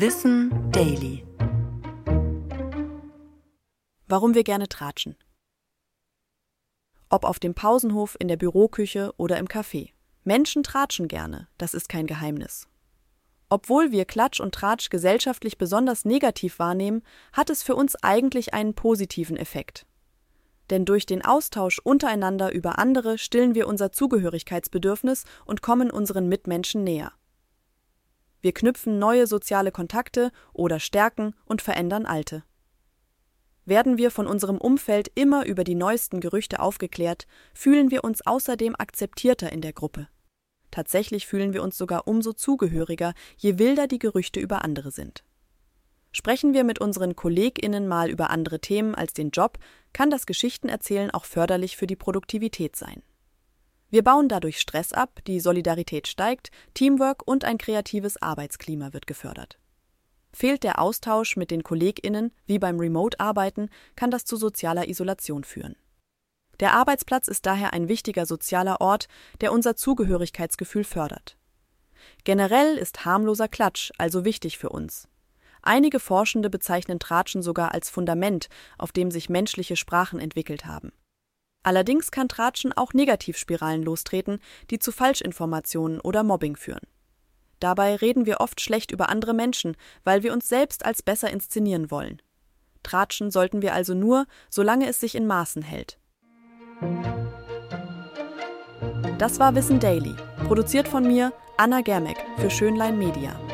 Wissen Daily. Warum wir gerne tratschen. Ob auf dem Pausenhof, in der Büroküche oder im Café. Menschen tratschen gerne, das ist kein Geheimnis. Obwohl wir Klatsch und Tratsch gesellschaftlich besonders negativ wahrnehmen, hat es für uns eigentlich einen positiven Effekt. Denn durch den Austausch untereinander über andere stillen wir unser Zugehörigkeitsbedürfnis und kommen unseren Mitmenschen näher. Wir knüpfen neue soziale Kontakte oder stärken und verändern alte. Werden wir von unserem Umfeld immer über die neuesten Gerüchte aufgeklärt, fühlen wir uns außerdem akzeptierter in der Gruppe. Tatsächlich fühlen wir uns sogar umso zugehöriger, je wilder die Gerüchte über andere sind. Sprechen wir mit unseren KollegInnen mal über andere Themen als den Job, kann das Geschichtenerzählen auch förderlich für die Produktivität sein. Wir bauen dadurch Stress ab, die Solidarität steigt, Teamwork und ein kreatives Arbeitsklima wird gefördert. Fehlt der Austausch mit den KollegInnen, wie beim Remote-Arbeiten, kann das zu sozialer Isolation führen. Der Arbeitsplatz ist daher ein wichtiger sozialer Ort, der unser Zugehörigkeitsgefühl fördert. Generell ist harmloser Klatsch also wichtig für uns. Einige Forschende bezeichnen Tratschen sogar als Fundament, auf dem sich menschliche Sprachen entwickelt haben. Allerdings kann Tratschen auch Negativspiralen lostreten, die zu Falschinformationen oder Mobbing führen. Dabei reden wir oft schlecht über andere Menschen, weil wir uns selbst als besser inszenieren wollen. Tratschen sollten wir also nur, solange es sich in Maßen hält. Das war Wissen Daily, produziert von mir, Anna Germeck, für Schönlein Media.